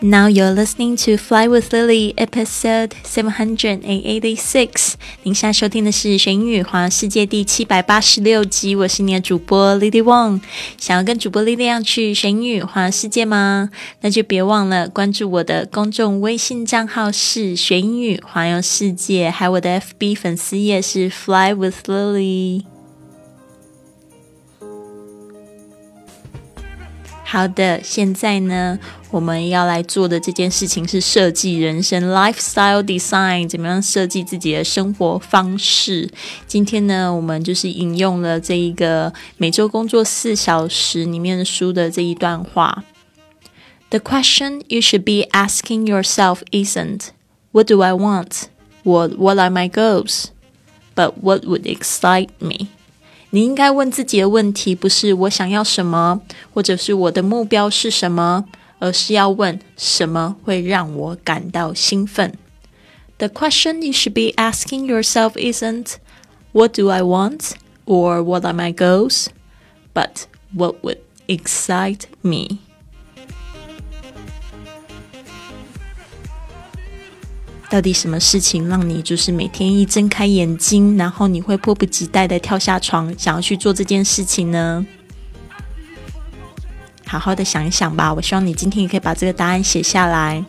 Now you're listening to Fly with Lily, episode seven hundred and eighty-six。您现在收听的是《学英语环游世界》第七百八十六集。我是你的主播 Lily Wong。想要跟主播力量去学英语环游世界吗？那就别忘了关注我的公众微信账号是“学英语环游世界”，还有我的 FB 粉丝页是 Fly with Lily。好的，现在呢，我们要来做的这件事情是设计人生 （lifestyle design），怎么样设计自己的生活方式？今天呢，我们就是引用了这一个每周工作四小时里面的书的这一段话：“The question you should be asking yourself isn't what do I want, what what are my goals, but what would excite me。” 你应该问自己的问题不是我想要什么，或者是我的目标是什么，而是要问什么会让我感到兴奋。The question you should be asking yourself isn't "What do I want?" or "What are my goals?" but "What would excite me?" 到底什么事情让你就是每天一睁开眼睛，然后你会迫不及待的跳下床，想要去做这件事情呢？好好的想一想吧。我希望你今天也可以把这个答案写下来。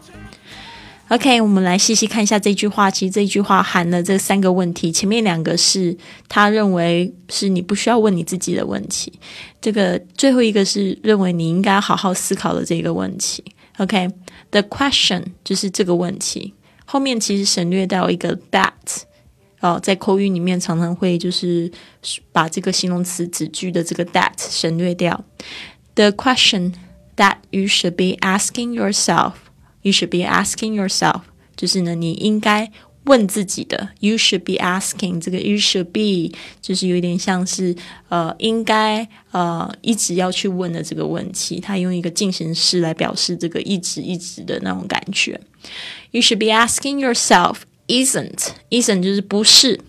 OK，我们来细细看一下这句话。其实这句话含了这三个问题，前面两个是他认为是你不需要问你自己的问题，这个最后一个是认为你应该好好思考的这个问题。OK，the question 就是这个问题。后面其实省略掉一个 that，哦，在口语里面常常会就是把这个形容词子句的这个 that 省略掉。The question that you should be asking yourself, you should be asking yourself，就是呢，你应该问自己的。You should be asking，这个 you should be 就是有点像是呃，应该呃，一直要去问的这个问题。它用一个进行式来表示这个一直一直的那种感觉。You should be asking yourself, isn't? Isn't 就是不是，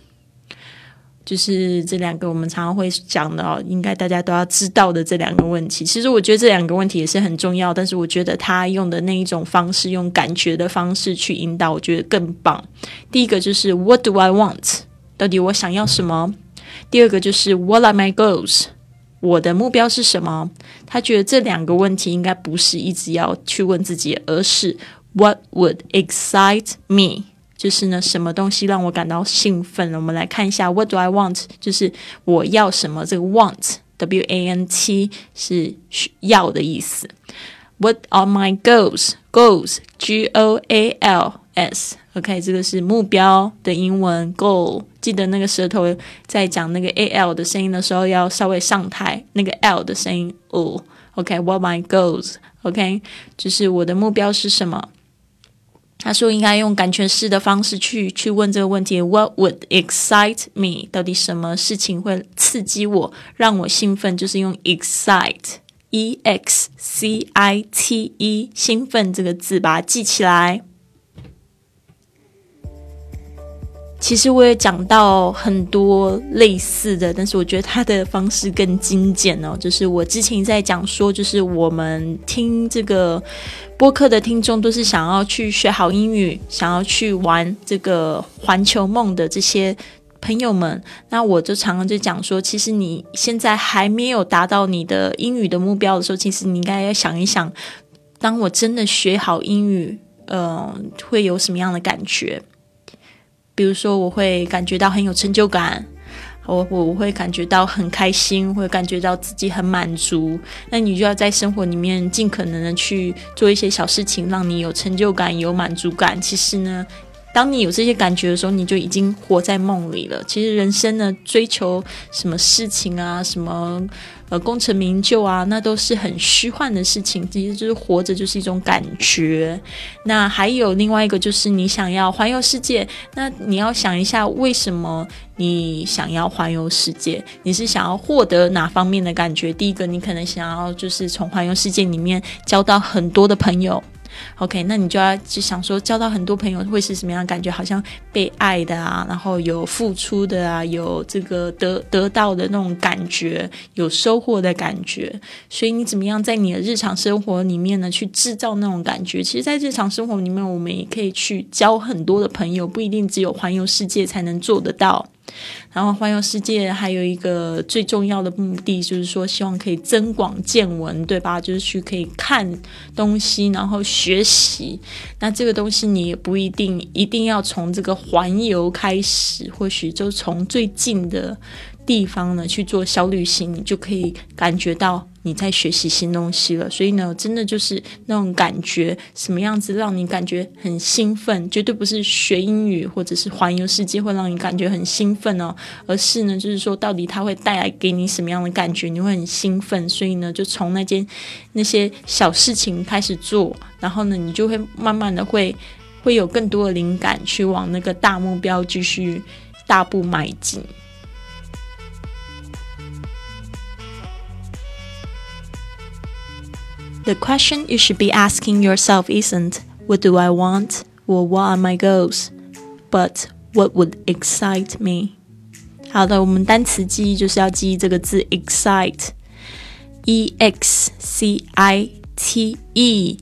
就是这两个我们常常会讲的哦，应该大家都要知道的这两个问题。其实我觉得这两个问题也是很重要，但是我觉得他用的那一种方式，用感觉的方式去引导，我觉得更棒。第一个就是 What do I want？到底我想要什么？第二个就是 What are my goals？我的目标是什么？他觉得这两个问题应该不是一直要去问自己，而是。What would excite me？就是呢，什么东西让我感到兴奋呢？我们来看一下，What do I want？就是我要什么？这个 want，W A N T 是需要的意思。What are my goals？Goals，G O A L S。OK，这个是目标的英文 goal。记得那个舌头在讲那个 A L 的声音的时候，要稍微上抬那个 L 的声音。哦，OK，What my goals？OK，就是我的目标是什么？他说：“应该用感觉式的方式去去问这个问题。What would excite me？到底什么事情会刺激我，让我兴奋？就是用 excite，e x c i t e，兴奋这个字，把它记起来。”其实我也讲到很多类似的，但是我觉得他的方式更精简哦。就是我之前在讲说，就是我们听这个播客的听众都是想要去学好英语，想要去玩这个环球梦的这些朋友们，那我就常常就讲说，其实你现在还没有达到你的英语的目标的时候，其实你应该要想一想，当我真的学好英语，嗯，会有什么样的感觉？比如说，我会感觉到很有成就感，我我会感觉到很开心，会感觉到自己很满足。那你就要在生活里面尽可能的去做一些小事情，让你有成就感、有满足感。其实呢，当你有这些感觉的时候，你就已经活在梦里了。其实人生呢，追求什么事情啊，什么。呃，功成名就啊，那都是很虚幻的事情。其实就是活着就是一种感觉。那还有另外一个，就是你想要环游世界，那你要想一下，为什么你想要环游世界？你是想要获得哪方面的感觉？第一个，你可能想要就是从环游世界里面交到很多的朋友。OK，那你就要就想说，交到很多朋友会是什么样的感觉？好像被爱的啊，然后有付出的啊，有这个得得到的那种感觉，有收获的感觉。所以你怎么样在你的日常生活里面呢，去制造那种感觉？其实，在日常生活里面，我们也可以去交很多的朋友，不一定只有环游世界才能做得到。然后环游世界还有一个最重要的目的，就是说希望可以增广见闻，对吧？就是去可以看东西，然后学习。那这个东西你也不一定一定要从这个环游开始，或许就从最近的地方呢去做小旅行，你就可以感觉到。你在学习新东西了，所以呢，真的就是那种感觉，什么样子让你感觉很兴奋？绝对不是学英语或者是环游世界会让你感觉很兴奋哦，而是呢，就是说到底它会带来给你什么样的感觉？你会很兴奋，所以呢，就从那件那些小事情开始做，然后呢，你就会慢慢的会会有更多的灵感去往那个大目标继续大步迈进。The question you should be asking yourself isn't what do I want or what are my goals, but what would excite me. 好的，我们单词记忆就是要记忆这个字 excite，e x c i t e，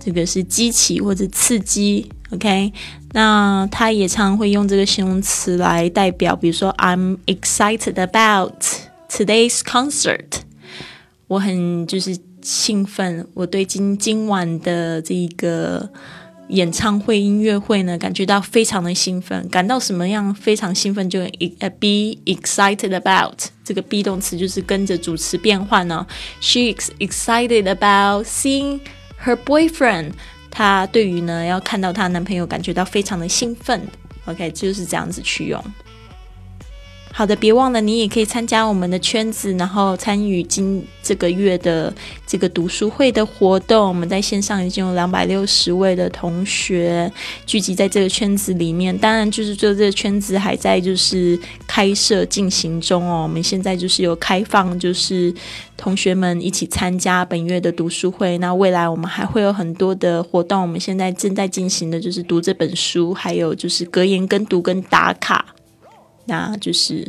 这个是激起或者刺激。OK，那它也常会用这个形容词来代表，比如说 I'm excited about today's concert。我很就是 兴奋，我对今今晚的这一个演唱会、音乐会呢，感觉到非常的兴奋。感到什么样非常兴奋，就 be excited about 这个 be 动词就是跟着主词变换呢。She is excited about seeing her boyfriend。她对于呢要看到她男朋友感觉到非常的兴奋。OK，就是这样子去用。好的，别忘了你也可以参加我们的圈子，然后参与今这个月的这个读书会的活动。我们在线上已经有两百六十位的同学聚集在这个圈子里面。当然，就是说这个圈子还在就是开设进行中哦。我们现在就是有开放，就是同学们一起参加本月的读书会。那未来我们还会有很多的活动。我们现在正在进行的就是读这本书，还有就是格言跟读跟打卡。那就是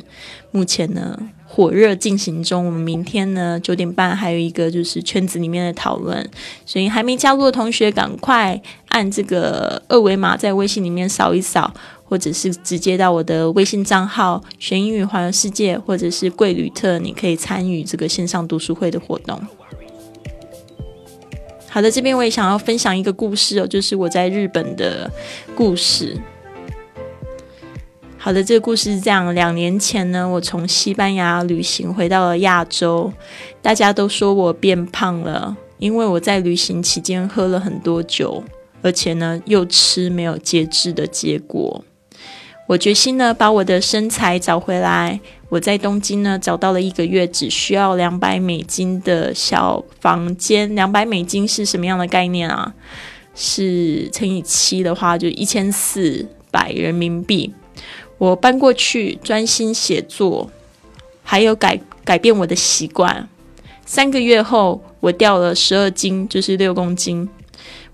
目前呢火热进行中。我们明天呢九点半还有一个就是圈子里面的讨论，所以还没加入的同学赶快按这个二维码在微信里面扫一扫，或者是直接到我的微信账号“学英语环游世界”或者是“贵旅特”，你可以参与这个线上读书会的活动。好的，这边我也想要分享一个故事哦，就是我在日本的故事。好的，这个故事是这样：两年前呢，我从西班牙旅行回到了亚洲，大家都说我变胖了，因为我在旅行期间喝了很多酒，而且呢又吃没有节制的结果。我决心呢把我的身材找回来。我在东京呢找到了一个月只需要两百美金的小房间。两百美金是什么样的概念啊？是乘以七的话，就一千四百人民币。我搬过去专心写作，还有改改变我的习惯。三个月后，我掉了十二斤，就是六公斤。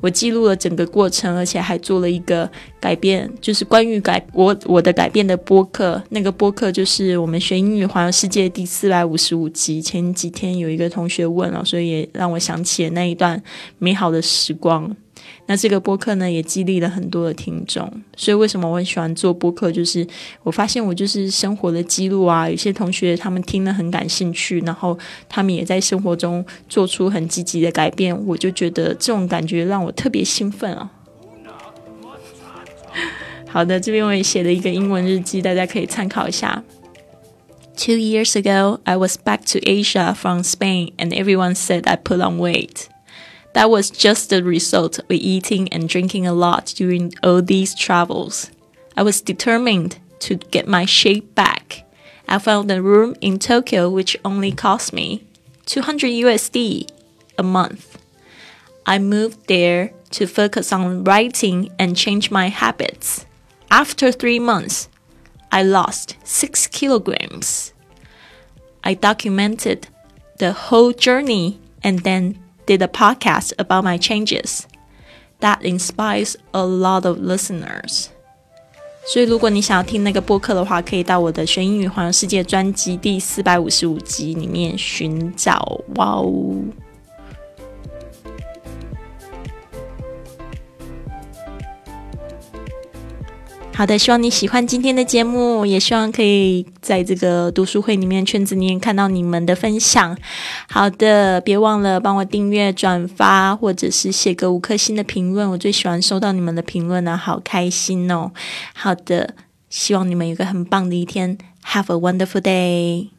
我记录了整个过程，而且还做了一个改变，就是关于改我我的改变的播客。那个播客就是我们学英语环游世界第四百五十五集。前几天有一个同学问了，所以也让我想起了那一段美好的时光。那这个播客呢，也激励了很多的听众。所以为什么我很喜欢做播客？就是我发现我就是生活的记录啊。有些同学他们听了很感兴趣，然后他们也在生活中做出很积极的改变。我就觉得这种感觉让我特别兴奋啊。好的，这边我也写了一个英文日记，大家可以参考一下。Two years ago, I was back to Asia from Spain, and everyone said I put on weight. That was just the result of eating and drinking a lot during all these travels. I was determined to get my shape back. I found a room in Tokyo which only cost me 200 USD a month. I moved there to focus on writing and change my habits. After three months, I lost six kilograms. I documented the whole journey and then did a podcast about my changes. that inspires a lot of listeners。所以，如果你想要听那个播客的话，可以到我的学英语环游世界专辑第四百五十五集里面寻找。哇哦！ 好的，希望你喜欢今天的节目，也希望可以在这个读书会里面圈子里面看到你们的分享。好的，别忘了帮我订阅、转发，或者是写个五颗星的评论，我最喜欢收到你们的评论了，好开心哦。好的，希望你们有个很棒的一天，Have a wonderful day。